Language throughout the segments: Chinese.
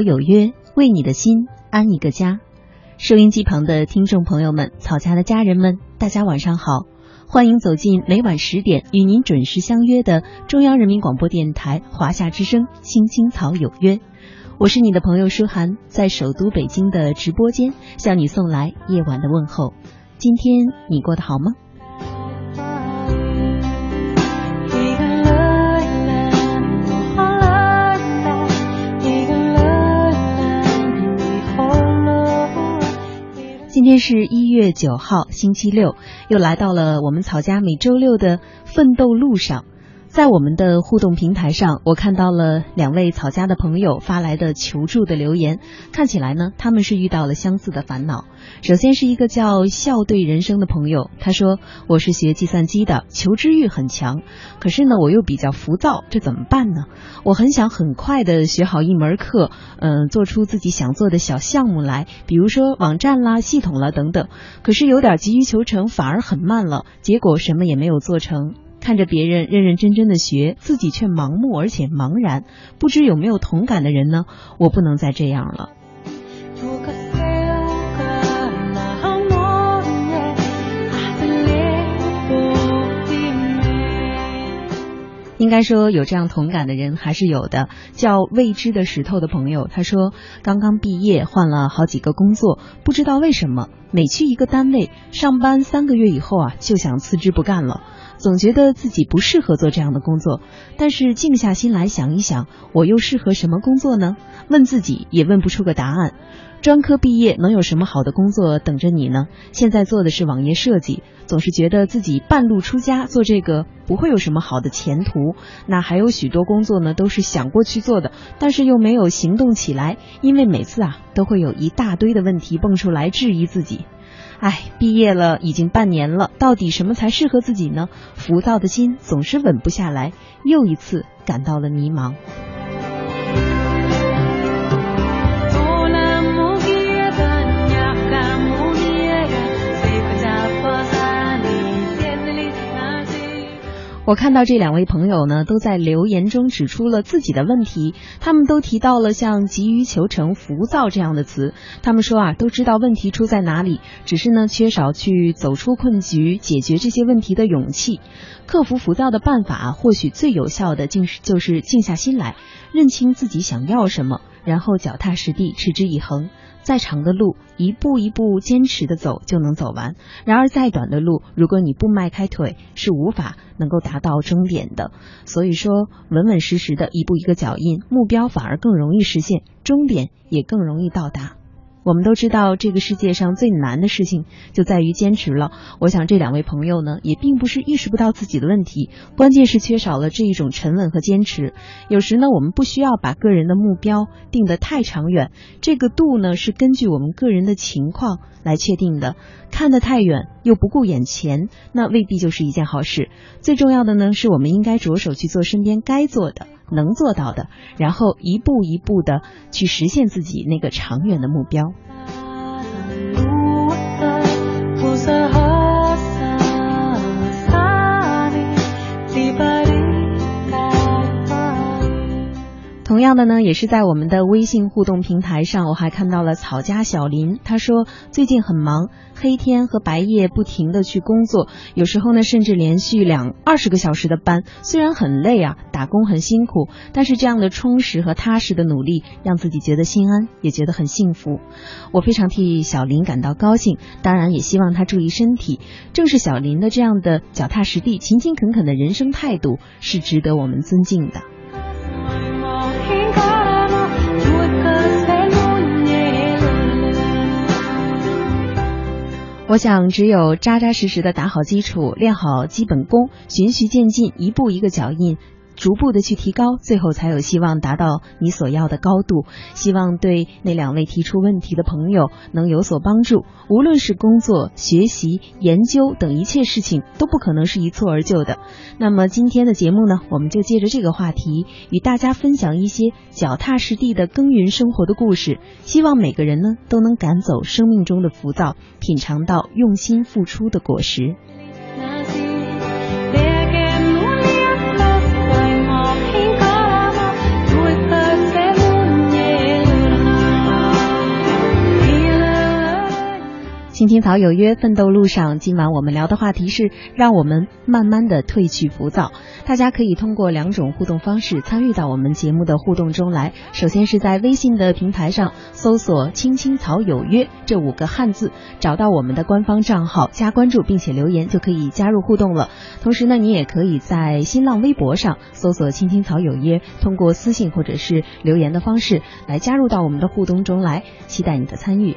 有约，为你的心安一个家。收音机旁的听众朋友们，草家的家人们，大家晚上好！欢迎走进每晚十点与您准时相约的中央人民广播电台华夏之声《青青草有约》。我是你的朋友舒涵，在首都北京的直播间向你送来夜晚的问候。今天你过得好吗？今天是一月九号，星期六，又来到了我们草家每周六的奋斗路上。在我们的互动平台上，我看到了两位草家的朋友发来的求助的留言，看起来呢，他们是遇到了相似的烦恼。首先是一个叫笑对人生的朋友，他说：“我是学计算机的，求知欲很强，可是呢，我又比较浮躁，这怎么办呢？我很想很快的学好一门课，嗯，做出自己想做的小项目来，比如说网站啦、系统啦等等，可是有点急于求成，反而很慢了，结果什么也没有做成。”看着别人认认真真的学，自己却盲目而且茫然，不知有没有同感的人呢？我不能再这样了。应该说有这样同感的人还是有的。叫未知的石头的朋友，他说刚刚毕业，换了好几个工作，不知道为什么每去一个单位上班三个月以后啊，就想辞职不干了。总觉得自己不适合做这样的工作，但是静下心来想一想，我又适合什么工作呢？问自己也问不出个答案。专科毕业能有什么好的工作等着你呢？现在做的是网页设计，总是觉得自己半路出家，做这个不会有什么好的前途。那还有许多工作呢，都是想过去做的，但是又没有行动起来，因为每次啊都会有一大堆的问题蹦出来质疑自己。唉，毕业了已经半年了，到底什么才适合自己呢？浮躁的心总是稳不下来，又一次感到了迷茫。我看到这两位朋友呢，都在留言中指出了自己的问题。他们都提到了像急于求成、浮躁这样的词。他们说啊，都知道问题出在哪里，只是呢，缺少去走出困局、解决这些问题的勇气。克服浮躁的办法，或许最有效的，竟是就是静下心来，认清自己想要什么，然后脚踏实地，持之以恒。再长的路，一步一步坚持的走就能走完；然而再短的路，如果你不迈开腿，是无法能够达到终点的。所以说，稳稳实实的一步一个脚印，目标反而更容易实现，终点也更容易到达。我们都知道，这个世界上最难的事情就在于坚持了。我想这两位朋友呢，也并不是意识不到自己的问题，关键是缺少了这一种沉稳和坚持。有时呢，我们不需要把个人的目标定得太长远，这个度呢是根据我们个人的情况来确定的。看得太远又不顾眼前，那未必就是一件好事。最重要的呢，是我们应该着手去做身边该做的。能做到的，然后一步一步的去实现自己那个长远的目标。同样的呢，也是在我们的微信互动平台上，我还看到了草家小林，他说最近很忙，黑天和白夜不停的去工作，有时候呢甚至连续两二十个小时的班，虽然很累啊，打工很辛苦，但是这样的充实和踏实的努力，让自己觉得心安，也觉得很幸福。我非常替小林感到高兴，当然也希望他注意身体。正是小林的这样的脚踏实地、勤勤恳恳的人生态度，是值得我们尊敬的。我想，只有扎扎实实的打好基础，练好基本功，循序渐进，一步一个脚印。逐步的去提高，最后才有希望达到你所要的高度。希望对那两位提出问题的朋友能有所帮助。无论是工作、学习、研究等一切事情，都不可能是一蹴而就的。那么今天的节目呢，我们就借着这个话题，与大家分享一些脚踏实地的耕耘生活的故事。希望每个人呢，都能赶走生命中的浮躁，品尝到用心付出的果实。青青草有约，奋斗路上。今晚我们聊的话题是，让我们慢慢的褪去浮躁。大家可以通过两种互动方式参与到我们节目的互动中来。首先是在微信的平台上搜索“青青草有约”这五个汉字，找到我们的官方账号加关注，并且留言就可以加入互动了。同时呢，你也可以在新浪微博上搜索“青青草有约”，通过私信或者是留言的方式来加入到我们的互动中来，期待你的参与。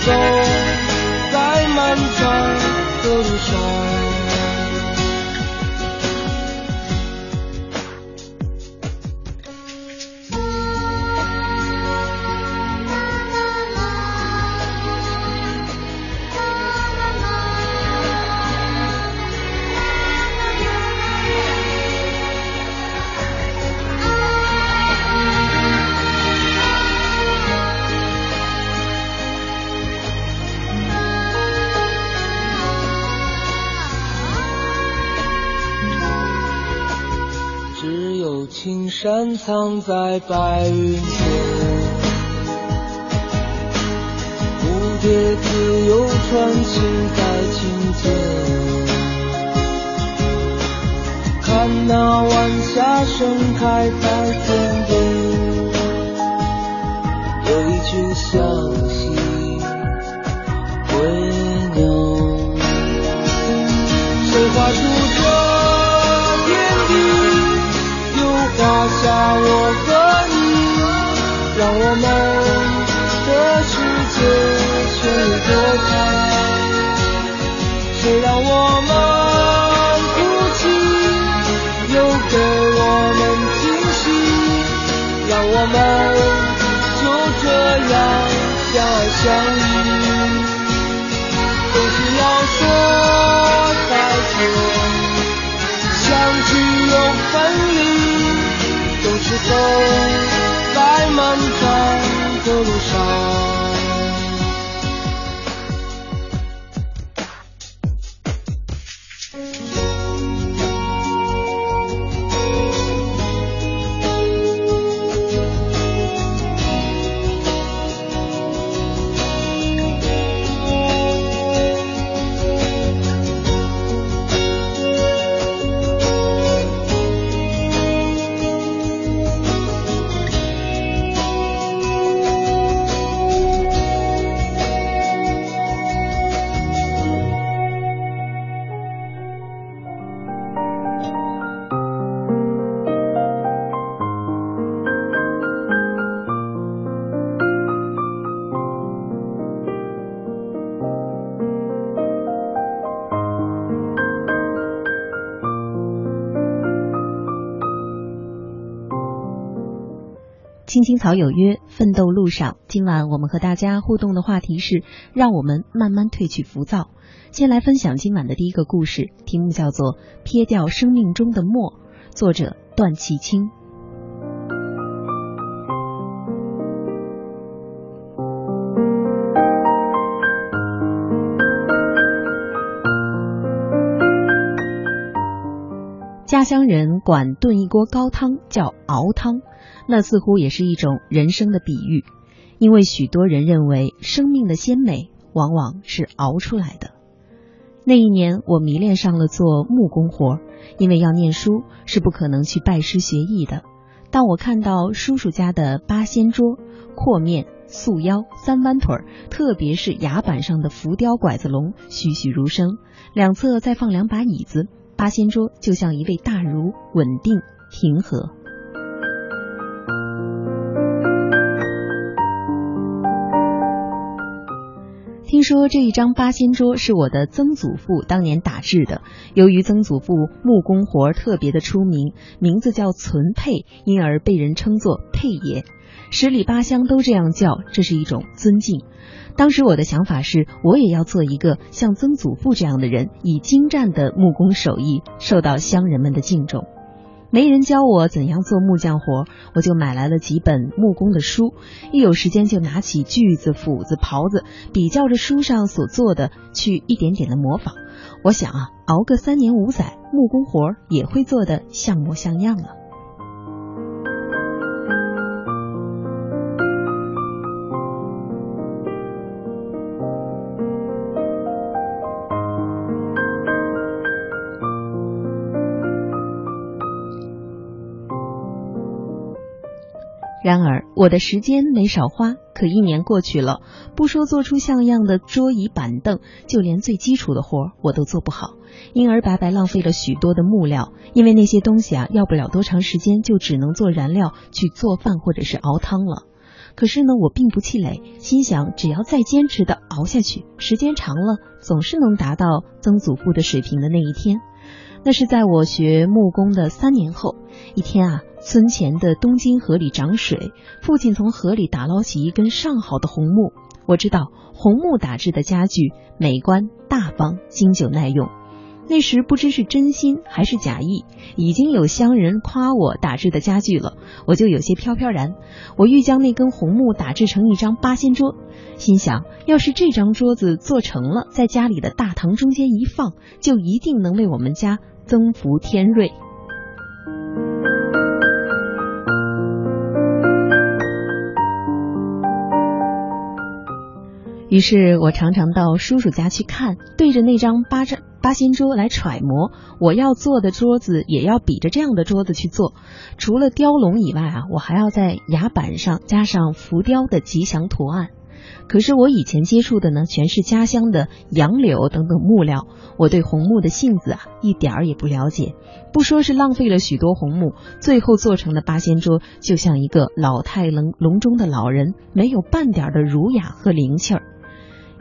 走在漫长的路上。山藏在白云间，蝴蝶自由穿行在清间，看那晚霞盛开在天边，有一群小溪归鸟，谁画出？下我和你，让我们的世界绚丽多彩。谁让我们哭泣，又给我们惊喜，让我们就这样相爱相是走在漫长的路上。青青草有约，奋斗路上。今晚我们和大家互动的话题是：让我们慢慢褪去浮躁。先来分享今晚的第一个故事，题目叫做《撇掉生命中的墨》，作者段其清。乡人管炖一锅高汤叫熬汤，那似乎也是一种人生的比喻，因为许多人认为生命的鲜美往往是熬出来的。那一年，我迷恋上了做木工活，因为要念书，是不可能去拜师学艺的。当我看到叔叔家的八仙桌、阔面、素腰、三弯腿，特别是崖板上的浮雕拐子龙栩栩如生，两侧再放两把椅子。八仙桌就像一位大儒，稳定平和。听说这一张八仙桌是我的曾祖父当年打制的，由于曾祖父木工活儿特别的出名，名字叫存佩，因而被人称作佩爷。十里八乡都这样叫，这是一种尊敬。当时我的想法是，我也要做一个像曾祖父这样的人，以精湛的木工手艺受到乡人们的敬重。没人教我怎样做木匠活，我就买来了几本木工的书，一有时间就拿起锯子、斧子、刨子，比较着书上所做的，去一点点的模仿。我想啊，熬个三年五载，木工活也会做得像模像样了。然而，我的时间没少花。可一年过去了，不说做出像样的桌椅板凳，就连最基础的活我都做不好，因而白白浪费了许多的木料。因为那些东西啊，要不了多长时间，就只能做燃料去做饭或者是熬汤了。可是呢，我并不气馁，心想只要再坚持的熬下去，时间长了，总是能达到曾祖父的水平的那一天。那是在我学木工的三年后，一天啊。村前的东京河里涨水，父亲从河里打捞起一根上好的红木。我知道红木打制的家具美观大方、经久耐用。那时不知是真心还是假意，已经有乡人夸我打制的家具了，我就有些飘飘然。我欲将那根红木打制成一张八仙桌，心想，要是这张桌子做成了，在家里的大堂中间一放，就一定能为我们家增福添瑞。于是我常常到叔叔家去看，对着那张八张八仙桌来揣摩，我要做的桌子也要比着这样的桌子去做。除了雕龙以外啊，我还要在崖板上加上浮雕的吉祥图案。可是我以前接触的呢，全是家乡的杨柳等等木料，我对红木的性子啊，一点儿也不了解。不说是浪费了许多红木，最后做成的八仙桌就像一个老态龙龙钟的老人，没有半点的儒雅和灵气儿。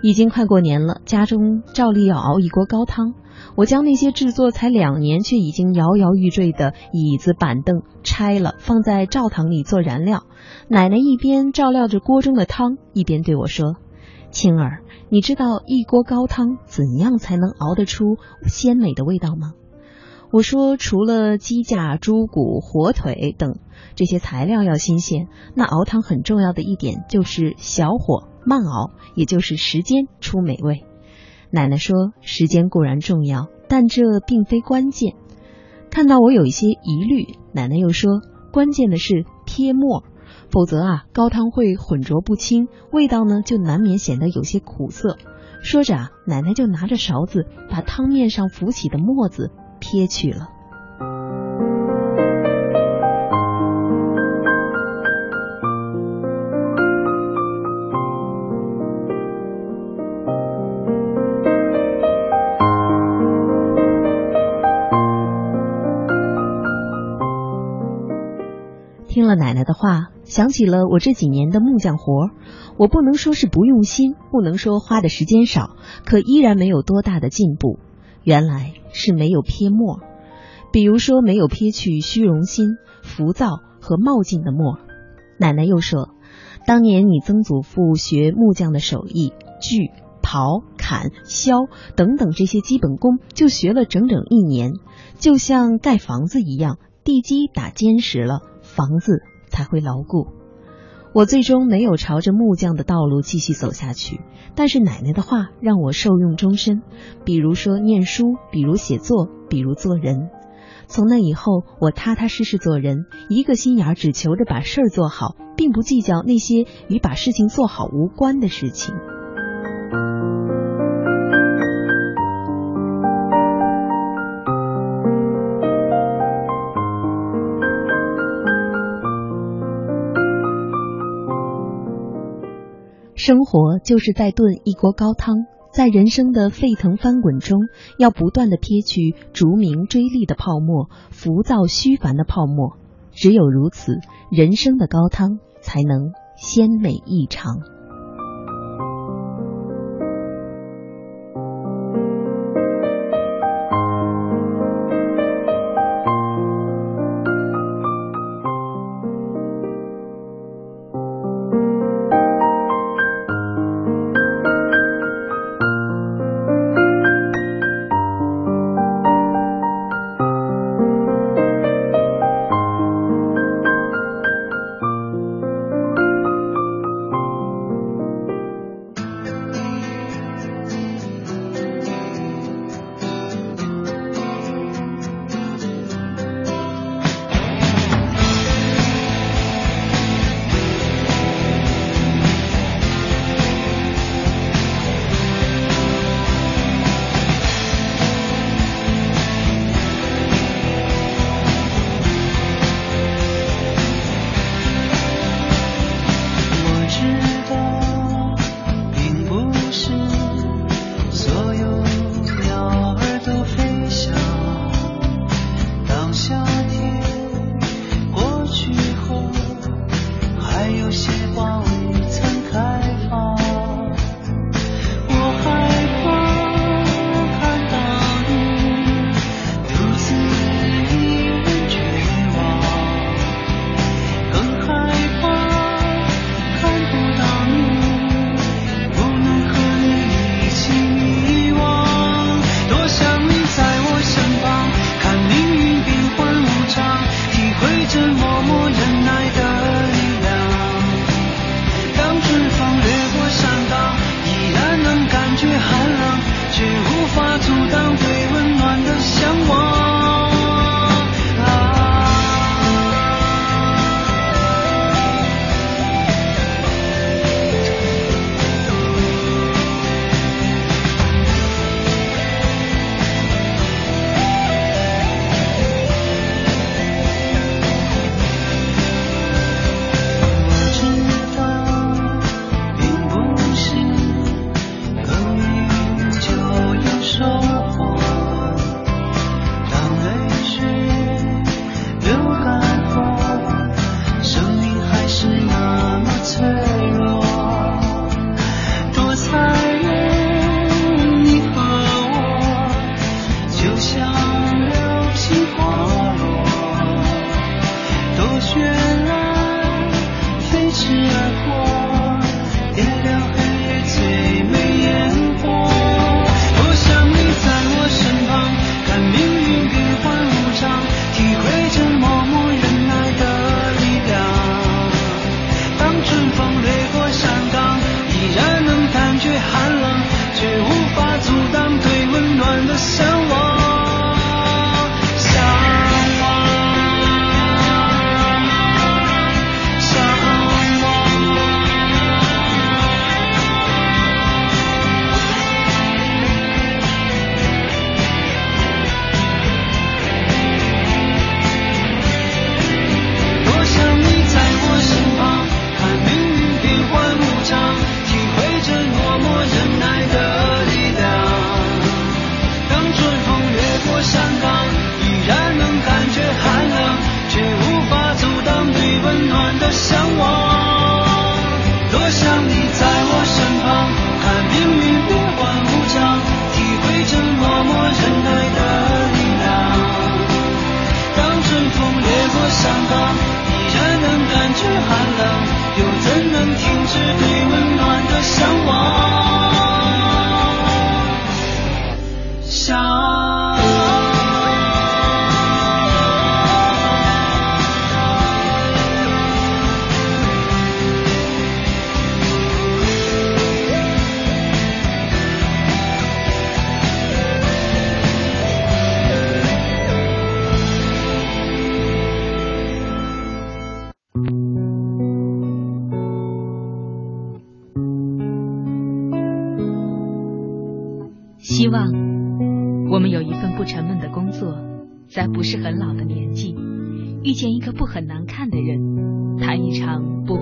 已经快过年了，家中照例要熬一锅高汤。我将那些制作才两年却已经摇摇欲坠的椅子板凳拆了，放在灶堂里做燃料。奶奶一边照料着锅中的汤，一边对我说：“青儿，你知道一锅高汤怎样才能熬得出鲜美的味道吗？”我说：“除了鸡架、猪骨、火腿等这些材料要新鲜，那熬汤很重要的一点就是小火。”慢熬，也就是时间出美味。奶奶说：“时间固然重要，但这并非关键。”看到我有一些疑虑，奶奶又说：“关键的是撇沫，否则啊，高汤会混浊不清，味道呢就难免显得有些苦涩。”说着啊，奶奶就拿着勺子把汤面上浮起的沫子撇去了。奶奶的话想起了我这几年的木匠活儿。我不能说是不用心不能说花的时间少可依然没有多大的进步。原来是没有撇沫比如说没有撇去虚荣心浮躁和冒进的沫奶奶又说当年你曾祖父学木匠的手艺锯刨砍削等等这些基本功就学了整整一年就像盖房子一样地基打坚实了。房子才会牢固。我最终没有朝着木匠的道路继续走下去但是奶奶的话让我受用终身比如说念书比如写作比如做人。从那以后我踏踏实实做人一个心眼儿只求着把事儿做好并不计较那些与把事情做好无关的事情。生活就是在炖一锅高汤在人生的沸腾翻滚中要不断的撇去逐名追利的泡沫浮躁虚烦的泡沫。只有如此人生的高汤才能鲜美异常。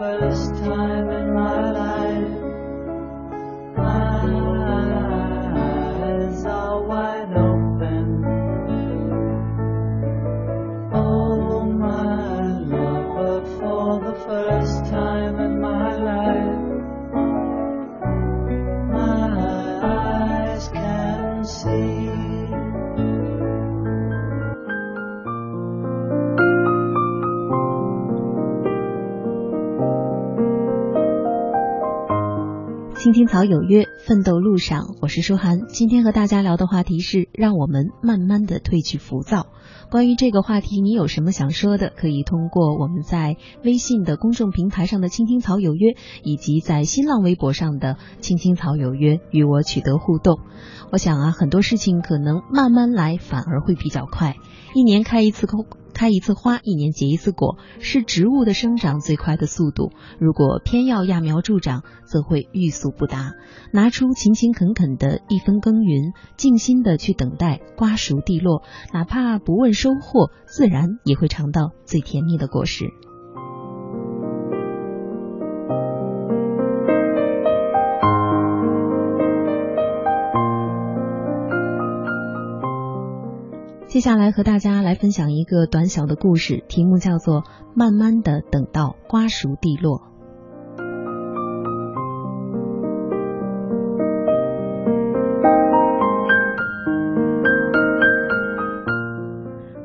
青青草有约，奋斗路上，我是舒涵。今天和大家聊的话题是，让我们慢慢的褪去浮躁。关于这个话题，你有什么想说的？可以通过我们在微信的公众平台上的青青草有约，以及在新浪微博上的青青草有约与我取得互动。我想啊，很多事情可能慢慢来，反而会比较快。一年开一次空。开一次花，一年结一次果，是植物的生长最快的速度。如果偏要揠苗助长，则会欲速不达。拿出勤勤恳恳的一分耕耘，静心的去等待瓜熟蒂落，哪怕不问收获，自然也会尝到最甜蜜的果实。接下来和大家来分享一个短小的故事，题目叫做《慢慢的等到瓜熟蒂落》。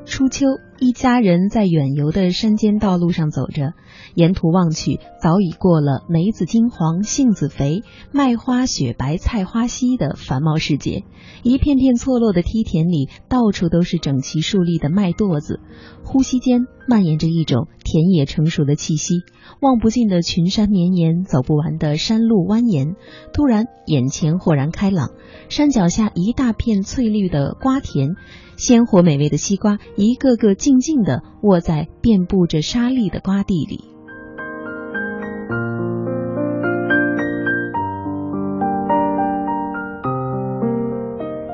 初秋，一家人在远游的山间道路上走着，沿途望去，早已过了梅子金黄、杏子肥、麦花雪白、菜花稀的繁茂世界。一片片错落的梯田里，到处都是整齐竖立的麦垛子，呼吸间蔓延着一种田野成熟的气息。望不尽的群山绵延，走不完的山路蜿蜒。突然，眼前豁然开朗，山脚下一大片翠绿的瓜田。鲜活美味的西瓜，一个个静静地卧在遍布着沙砾的瓜地里。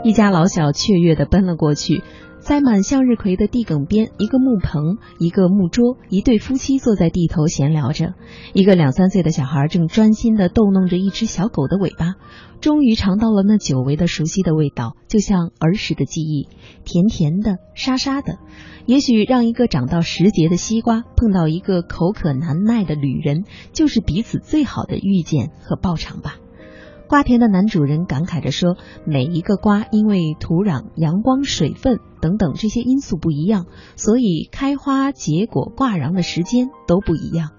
一家老小雀跃地奔了过去。栽满向日葵的地埂边，一个木棚，一个木桌，一对夫妻坐在地头闲聊着。一个两三岁的小孩正专心地逗弄着一只小狗的尾巴。终于尝到了那久违的熟悉的味道，就像儿时的记忆，甜甜的，沙沙的。也许让一个长到时节的西瓜碰到一个口渴难耐的旅人，就是彼此最好的遇见和报偿吧。瓜田的男主人感慨着说：“每一个瓜因为土壤、阳光、水分等等这些因素不一样，所以开花、结果、挂瓤的时间都不一样。”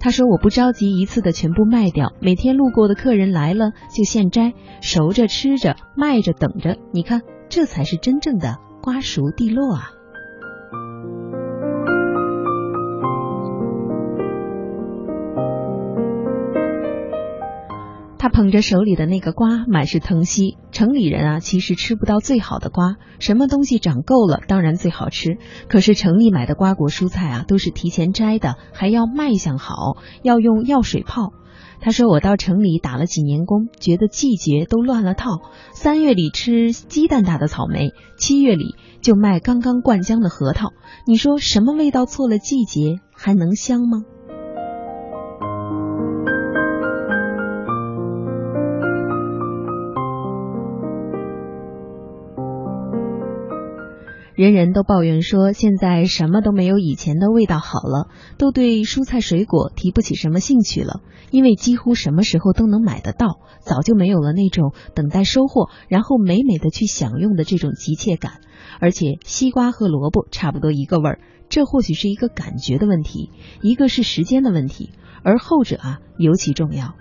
他说：“我不着急一次的全部卖掉，每天路过的客人来了就现摘，熟着吃着，卖着等着。你看，这才是真正的瓜熟蒂落啊。”捧着手里的那个瓜，满是疼惜。城里人啊，其实吃不到最好的瓜。什么东西长够了，当然最好吃。可是城里买的瓜果蔬菜啊，都是提前摘的，还要卖相好，要用药水泡。他说：“我到城里打了几年工，觉得季节都乱了套。三月里吃鸡蛋大的草莓，七月里就卖刚刚灌浆的核桃。你说什么味道错了季节，还能香吗？”人人都抱怨说，现在什么都没有以前的味道好了，都对蔬菜水果提不起什么兴趣了，因为几乎什么时候都能买得到，早就没有了那种等待收获，然后美美的去享用的这种急切感。而且西瓜和萝卜差不多一个味儿，这或许是一个感觉的问题，一个是时间的问题，而后者啊尤其重要。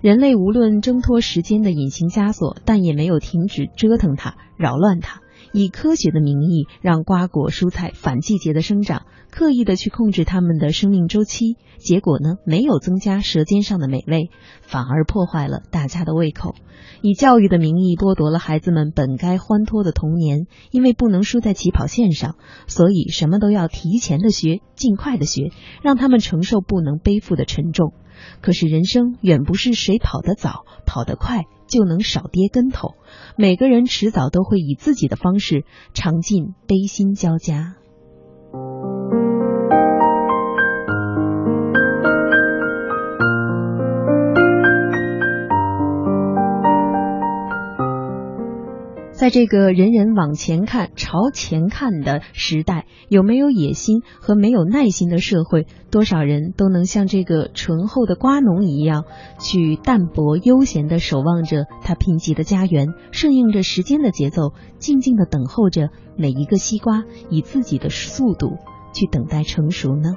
人类无论挣脱时间的隐形枷锁，但也没有停止折腾它、扰乱它。以科学的名义让瓜果蔬菜反季节的生长，刻意的去控制它们的生命周期，结果呢，没有增加舌尖上的美味，反而破坏了大家的胃口。以教育的名义剥夺了孩子们本该欢脱的童年，因为不能输在起跑线上，所以什么都要提前的学，尽快的学，让他们承受不能背负的沉重。可是人生远不是谁跑得早、跑得快就能少跌跟头，每个人迟早都会以自己的方式尝尽悲心交加。在这个人人往前看、朝前看的时代，有没有野心和没有耐心的社会，多少人都能像这个醇厚的瓜农一样，去淡泊悠闲的守望着他贫瘠的家园，顺应着时间的节奏，静静的等候着每一个西瓜以自己的速度去等待成熟呢？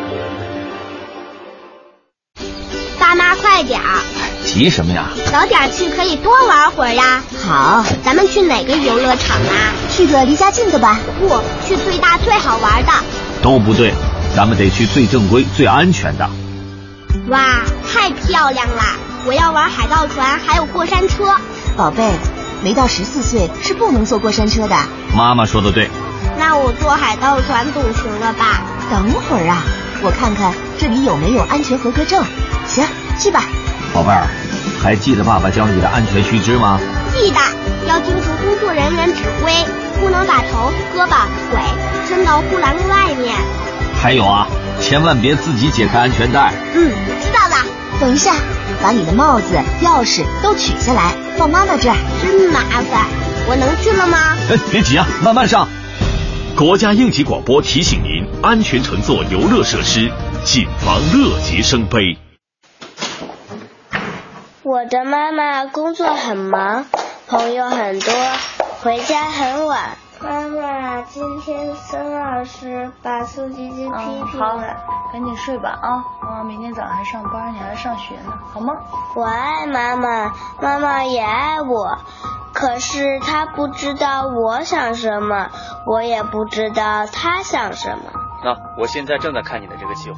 快点儿！急什么呀？早点去可以多玩会儿呀。好，咱们去哪个游乐场啊？去个离家近的吧。不，去最大最好玩的。都不对，咱们得去最正规、最安全的。哇，太漂亮啦！我要玩海盗船，还有过山车。宝贝，没到十四岁是不能坐过山车的。妈妈说的对。那我坐海盗船总行了吧？等会儿啊，我看看这里有没有安全合格证。行，去吧。宝贝儿，还记得爸爸教你的安全须知吗？记得，要听从工作人员指挥，不能把头、胳膊、腿伸到护栏外面。还有啊，千万别自己解开安全带。嗯，知道了。等一下，把你的帽子、钥匙都取下来，放妈妈这儿。真麻烦，我能去了吗？哎，别急啊，慢慢上。国家应急广播提醒您：安全乘坐游乐设施，谨防乐极生悲。我的妈妈工作很忙，朋友很多，回家很晚。妈妈今天孙老师把苏吉吉批评了。好，赶紧睡吧啊！妈妈明天早上还上班，你还要上学呢，好吗？我爱妈妈，妈妈也爱我，可是她不知道我想什么，我也不知道她想什么。那我现在正在看你的这个计划。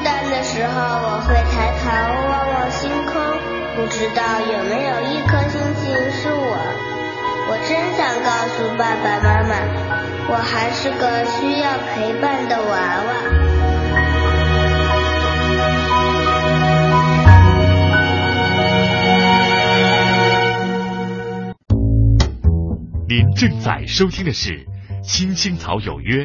孤单的时候，我会抬头望望星空，不知道有没有一颗星星是我。我真想告诉爸爸妈妈，我还是个需要陪伴的娃娃。您正在收听的是《青青草有约》。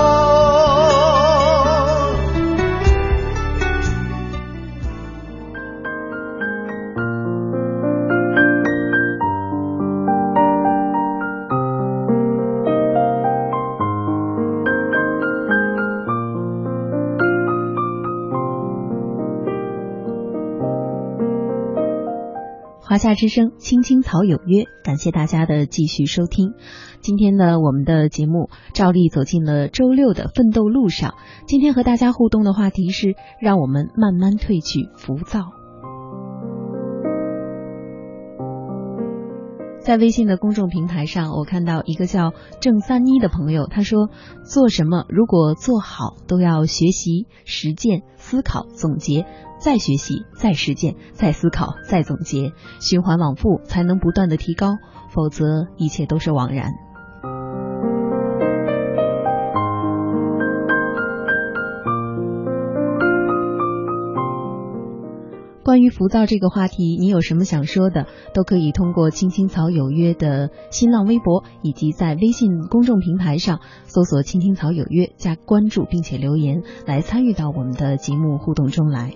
夏之声，青青草有约，感谢大家的继续收听。今天呢，我们的节目照例走进了周六的奋斗路上。今天和大家互动的话题是：让我们慢慢褪去浮躁。在微信的公众平台上，我看到一个叫郑三妮的朋友，他说：“做什么如果做好，都要学习、实践、思考、总结。”再学习，再实践，再思考，再总结，循环往复，才能不断的提高，否则一切都是枉然。关于浮躁这个话题，你有什么想说的，都可以通过“青青草有约”的新浪微博，以及在微信公众平台上搜索“青青草有约”加关注，并且留言来参与到我们的节目互动中来。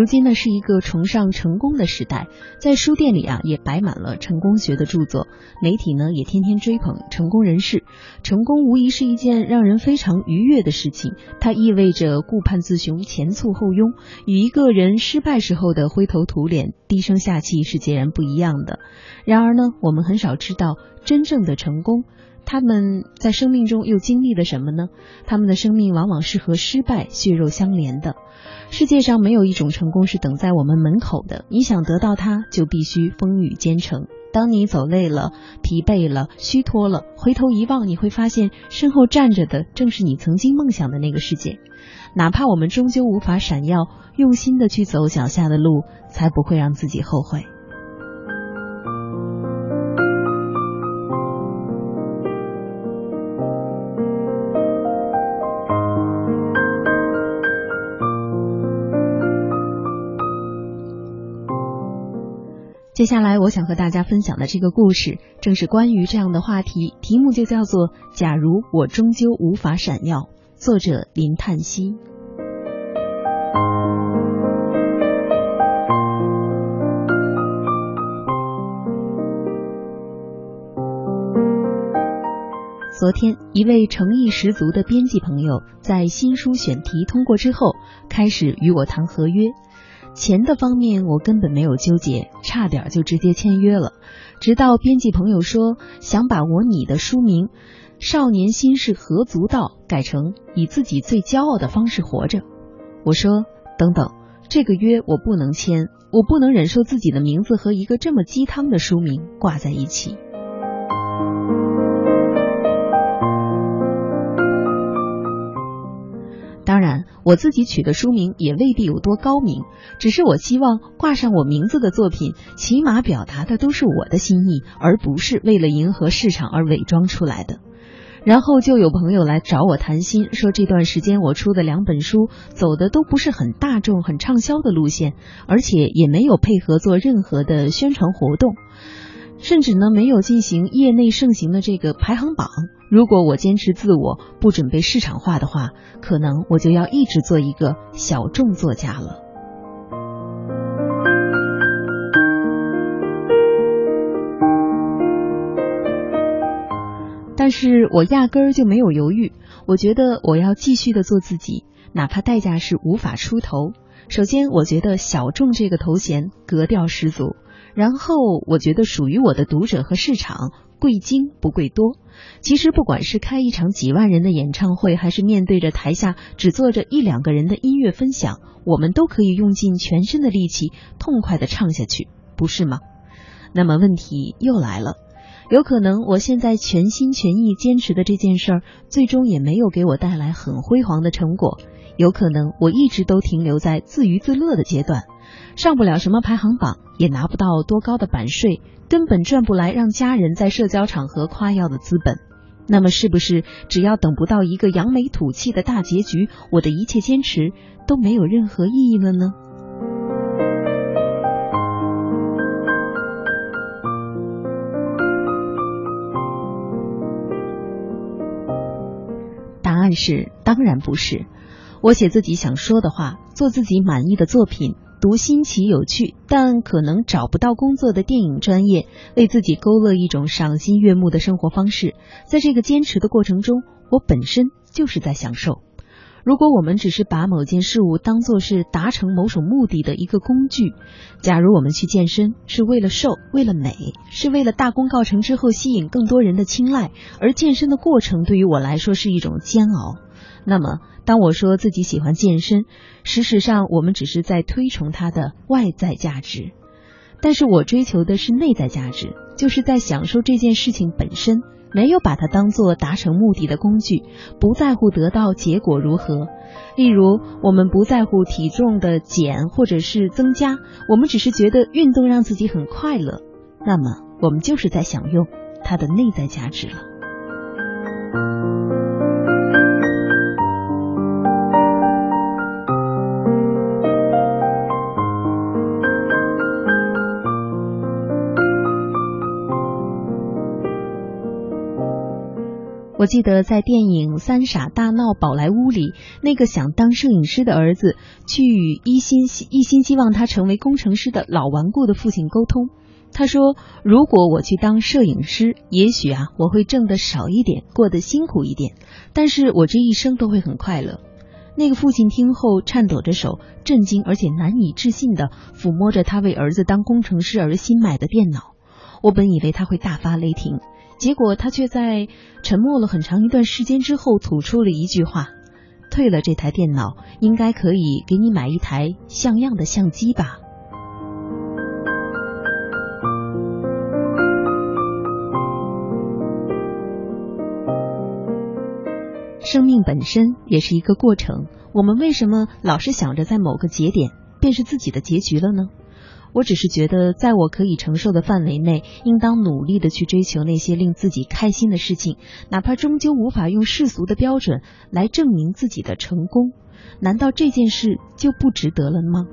如今呢是一个崇尚成功的时代，在书店里啊也摆满了成功学的著作，媒体呢也天天追捧成功人士。成功无疑是一件让人非常愉悦的事情，它意味着顾盼自雄、前簇后拥，与一个人失败时候的灰头土脸、低声下气是截然不一样的。然而呢，我们很少知道真正的成功，他们在生命中又经历了什么呢？他们的生命往往是和失败血肉相连的。世界上没有一种成功是等在我们门口的，你想得到它，就必须风雨兼程。当你走累了、疲惫了、虚脱了，回头一望，你会发现身后站着的正是你曾经梦想的那个世界。哪怕我们终究无法闪耀，用心的去走脚下的路，才不会让自己后悔。接下来，我想和大家分享的这个故事，正是关于这样的话题，题目就叫做“假如我终究无法闪耀”。作者林叹息。昨天，一位诚意十足的编辑朋友在新书选题通过之后，开始与我谈合约。钱的方面我根本没有纠结，差点就直接签约了。直到编辑朋友说想把我你的书名《少年心事何足道》改成以自己最骄傲的方式活着，我说等等，这个约我不能签，我不能忍受自己的名字和一个这么鸡汤的书名挂在一起。当然，我自己取的书名也未必有多高明，只是我希望挂上我名字的作品，起码表达的都是我的心意，而不是为了迎合市场而伪装出来的。然后就有朋友来找我谈心，说这段时间我出的两本书走的都不是很大众、很畅销的路线，而且也没有配合做任何的宣传活动。甚至呢，没有进行业内盛行的这个排行榜。如果我坚持自我，不准备市场化的话，可能我就要一直做一个小众作家了。但是我压根儿就没有犹豫，我觉得我要继续的做自己，哪怕代价是无法出头。首先，我觉得小众这个头衔格调十足。然后我觉得属于我的读者和市场贵精不贵多。其实不管是开一场几万人的演唱会，还是面对着台下只坐着一两个人的音乐分享，我们都可以用尽全身的力气痛快的唱下去，不是吗？那么问题又来了，有可能我现在全心全意坚持的这件事儿，最终也没有给我带来很辉煌的成果。有可能我一直都停留在自娱自乐的阶段。上不了什么排行榜，也拿不到多高的版税，根本赚不来让家人在社交场合夸耀的资本。那么，是不是只要等不到一个扬眉吐气的大结局，我的一切坚持都没有任何意义了呢？答案是，当然不是。我写自己想说的话，做自己满意的作品。读新奇有趣但可能找不到工作的电影专业，为自己勾勒一种赏心悦目的生活方式。在这个坚持的过程中，我本身就是在享受。如果我们只是把某件事物当做是达成某种目的的一个工具，假如我们去健身是为了瘦、为了美，是为了大功告成之后吸引更多人的青睐，而健身的过程对于我来说是一种煎熬。那么，当我说自己喜欢健身，事实上我们只是在推崇它的外在价值，但是我追求的是内在价值，就是在享受这件事情本身，没有把它当做达成目的的工具，不在乎得到结果如何。例如，我们不在乎体重的减或者是增加，我们只是觉得运动让自己很快乐，那么我们就是在享用它的内在价值了。我记得在电影《三傻大闹宝莱坞》里，那个想当摄影师的儿子去与一心一心希望他成为工程师的老顽固的父亲沟通。他说：“如果我去当摄影师，也许啊，我会挣得少一点，过得辛苦一点，但是我这一生都会很快乐。”那个父亲听后颤抖着手，震惊而且难以置信地抚摸着他为儿子当工程师而新买的电脑。我本以为他会大发雷霆。结果他却在沉默了很长一段时间之后吐出了一句话：“退了这台电脑，应该可以给你买一台像样的相机吧。”生命本身也是一个过程，我们为什么老是想着在某个节点便是自己的结局了呢？我只是觉得，在我可以承受的范围内，应当努力的去追求那些令自己开心的事情，哪怕终究无法用世俗的标准来证明自己的成功，难道这件事就不值得了吗？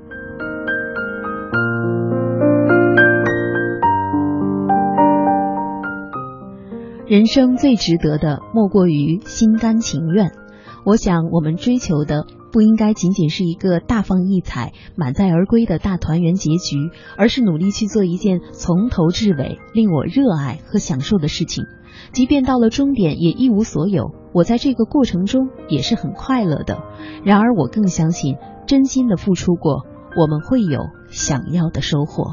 人生最值得的，莫过于心甘情愿。我想，我们追求的不应该仅仅是一个大放异彩、满载而归的大团圆结局，而是努力去做一件从头至尾令我热爱和享受的事情。即便到了终点也一无所有，我在这个过程中也是很快乐的。然而，我更相信，真心的付出过，我们会有想要的收获。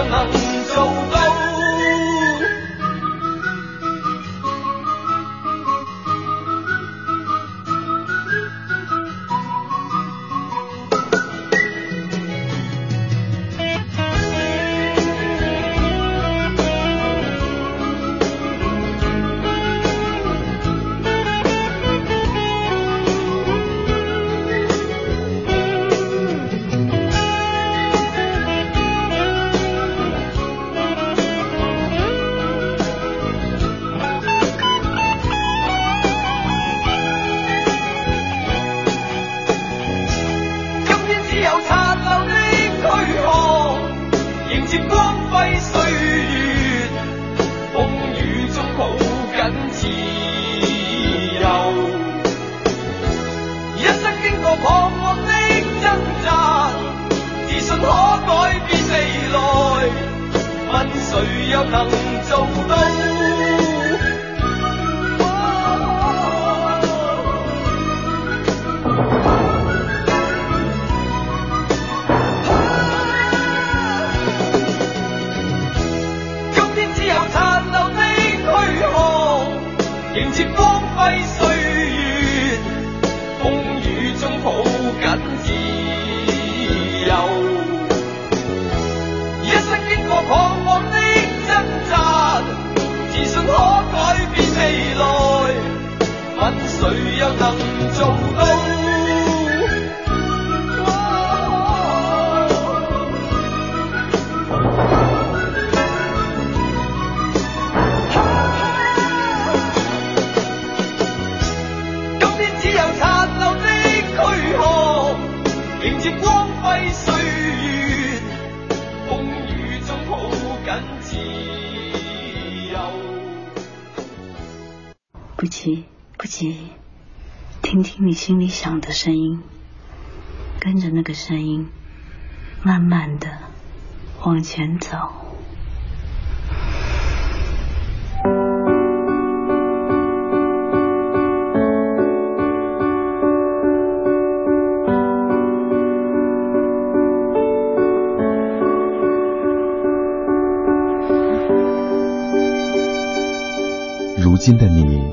Paramount. 急，不急，听听你心里想的声音，跟着那个声音，慢慢的往前走。如今的你，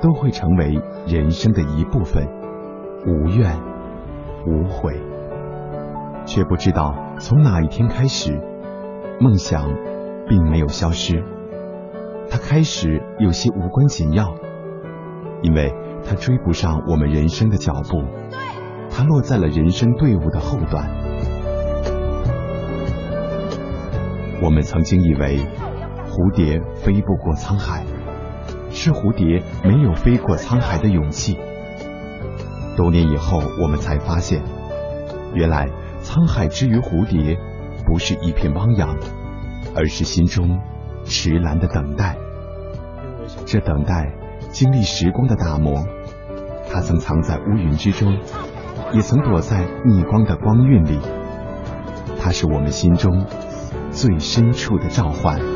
都会成为人生的一部分，无怨。无悔，却不知道从哪一天开始，梦想并没有消失，它开始有些无关紧要，因为它追不上我们人生的脚步，它落在了人生队伍的后段。我们曾经以为蝴蝶飞不过沧海，是蝴蝶没有飞过沧海的勇气。多年以后，我们才发现，原来沧海之于蝴蝶，不是一片汪洋，而是心中迟蓝的等待。这等待经历时光的打磨，它曾藏在乌云之中，也曾躲在逆光的光晕里。它是我们心中最深处的召唤。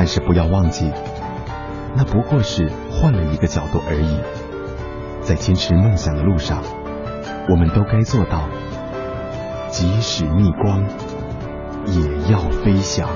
但是不要忘记，那不过是换了一个角度而已。在坚持梦想的路上，我们都该做到，即使逆光，也要飞翔。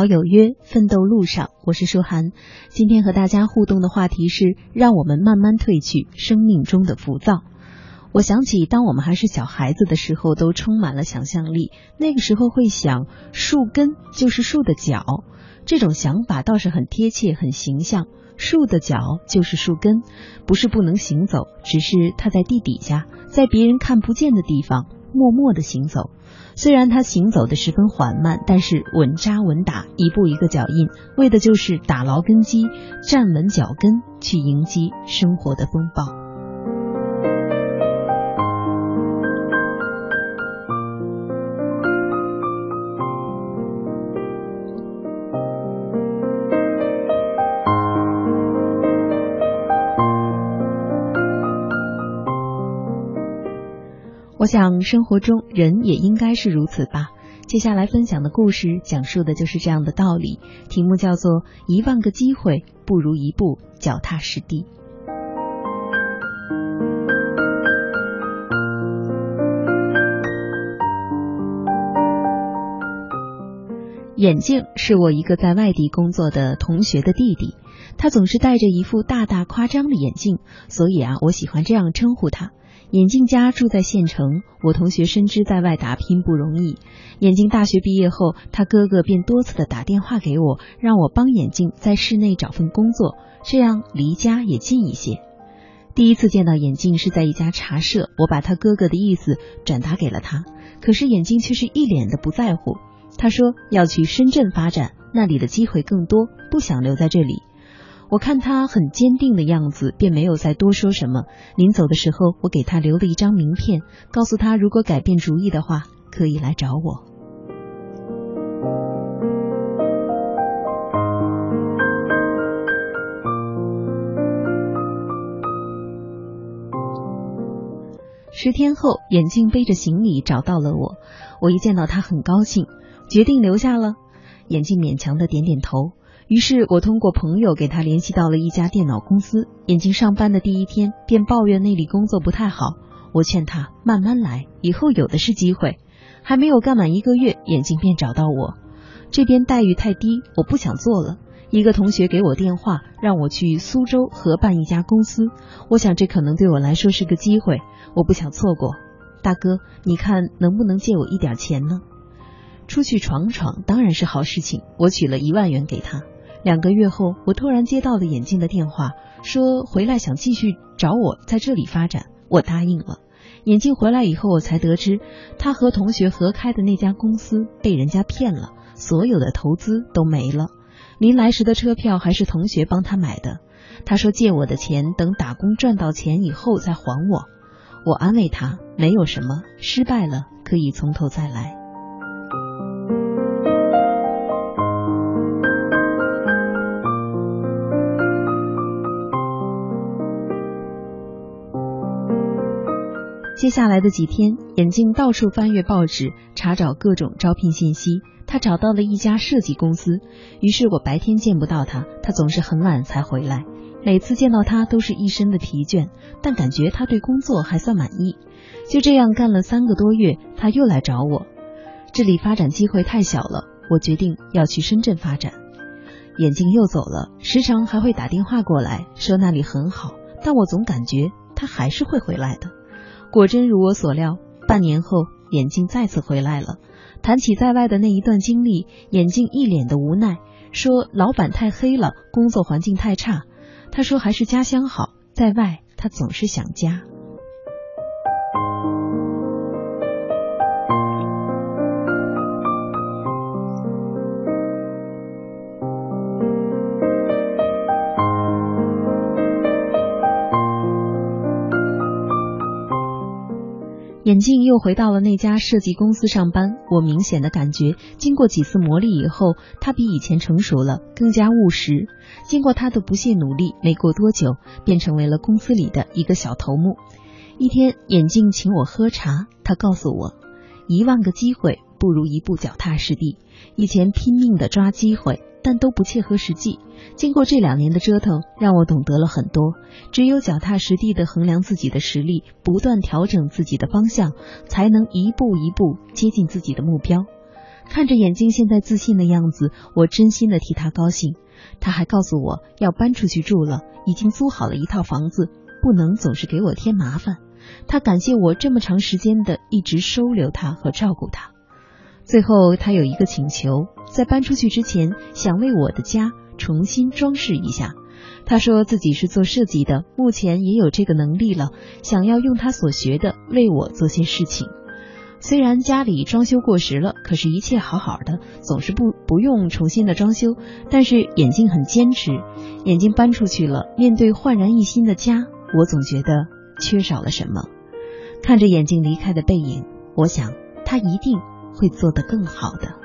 好有约，奋斗路上，我是舒涵。今天和大家互动的话题是：让我们慢慢褪去生命中的浮躁。我想起，当我们还是小孩子的时候，都充满了想象力。那个时候会想，树根就是树的脚，这种想法倒是很贴切、很形象。树的脚就是树根，不是不能行走，只是它在地底下，在别人看不见的地方。默默的行走。虽然他行走的十分缓慢，但是稳扎稳打，一步一个脚印，为的就是打牢根基，站稳脚跟，去迎击生活的风暴。我想，生活中人也应该是如此吧。接下来分享的故事讲述的就是这样的道理，题目叫做《一万个机会不如一步脚踏实地》。眼镜是我一个在外地工作的同学的弟弟，他总是戴着一副大大夸张的眼镜，所以啊，我喜欢这样称呼他。眼镜家住在县城，我同学深知在外打拼不容易。眼镜大学毕业后，他哥哥便多次的打电话给我，让我帮眼镜在市内找份工作，这样离家也近一些。第一次见到眼镜是在一家茶社，我把他哥哥的意思转达给了他，可是眼镜却是一脸的不在乎。他说要去深圳发展，那里的机会更多，不想留在这里。我看他很坚定的样子，便没有再多说什么。临走的时候，我给他留了一张名片，告诉他如果改变主意的话，可以来找我。十天后，眼镜背着行李找到了我。我一见到他很高兴，决定留下了。眼镜勉强的点点头。于是我通过朋友给他联系到了一家电脑公司。眼镜上班的第一天，便抱怨那里工作不太好。我劝他慢慢来，以后有的是机会。还没有干满一个月，眼镜便找到我。这边待遇太低，我不想做了。一个同学给我电话，让我去苏州合办一家公司。我想这可能对我来说是个机会，我不想错过。大哥，你看能不能借我一点钱呢？出去闯闯当然是好事情。我取了一万元给他。两个月后，我突然接到了眼镜的电话，说回来想继续找我在这里发展，我答应了。眼镜回来以后，我才得知他和同学合开的那家公司被人家骗了，所有的投资都没了。临来时的车票还是同学帮他买的。他说借我的钱，等打工赚到钱以后再还我。我安慰他，没有什么，失败了可以从头再来。接下来的几天，眼镜到处翻阅报纸，查找各种招聘信息。他找到了一家设计公司，于是我白天见不到他，他总是很晚才回来。每次见到他，都是一身的疲倦，但感觉他对工作还算满意。就这样干了三个多月，他又来找我。这里发展机会太小了，我决定要去深圳发展。眼镜又走了，时常还会打电话过来，说那里很好，但我总感觉他还是会回来的。果真如我所料，半年后，眼镜再次回来了。谈起在外的那一段经历，眼镜一脸的无奈，说老板太黑了，工作环境太差。他说还是家乡好，在外他总是想家。又回到了那家设计公司上班。我明显的感觉，经过几次磨砺以后，他比以前成熟了，更加务实。经过他的不懈努力，没过多久，便成为了公司里的一个小头目。一天，眼镜请我喝茶，他告诉我，一万个机会不如一步脚踏实地。以前拼命的抓机会。但都不切合实际。经过这两年的折腾，让我懂得了很多。只有脚踏实地的衡量自己的实力，不断调整自己的方向，才能一步一步接近自己的目标。看着眼睛现在自信的样子，我真心的替他高兴。他还告诉我要搬出去住了，已经租好了一套房子，不能总是给我添麻烦。他感谢我这么长时间的一直收留他和照顾他。最后，他有一个请求，在搬出去之前，想为我的家重新装饰一下。他说自己是做设计的，目前也有这个能力了，想要用他所学的为我做些事情。虽然家里装修过时了，可是一切好好的，总是不不用重新的装修。但是眼镜很坚持，眼镜搬出去了，面对焕然一新的家，我总觉得缺少了什么。看着眼镜离开的背影，我想他一定会做得更好的。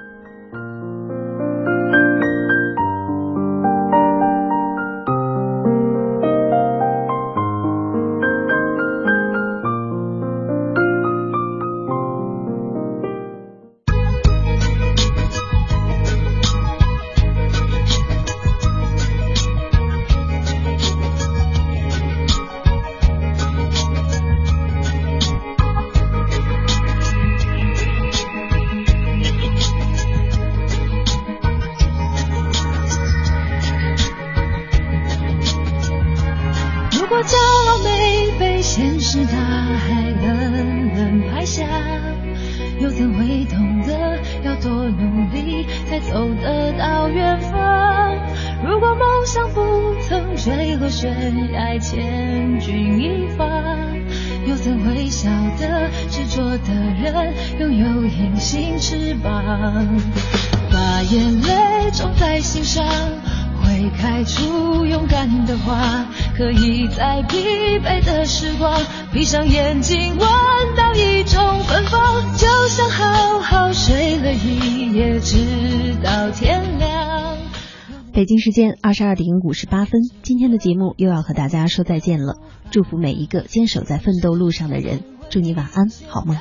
北京时间二十二点五十八分，今天的节目又要和大家说再见了。祝福每一个坚守在奋斗路上的人，祝你晚安，好梦。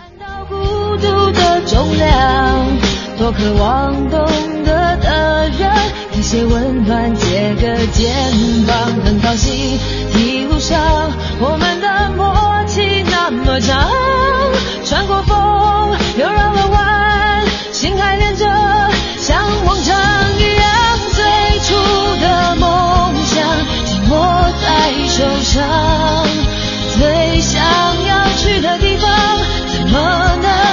孤独的重量，多渴望懂得的人，一些温暖，借个肩膀，很高兴一路上我们的默契。那么长，穿过风，又绕了弯，心还连着，像往常一样。上最想要去的地方怎么能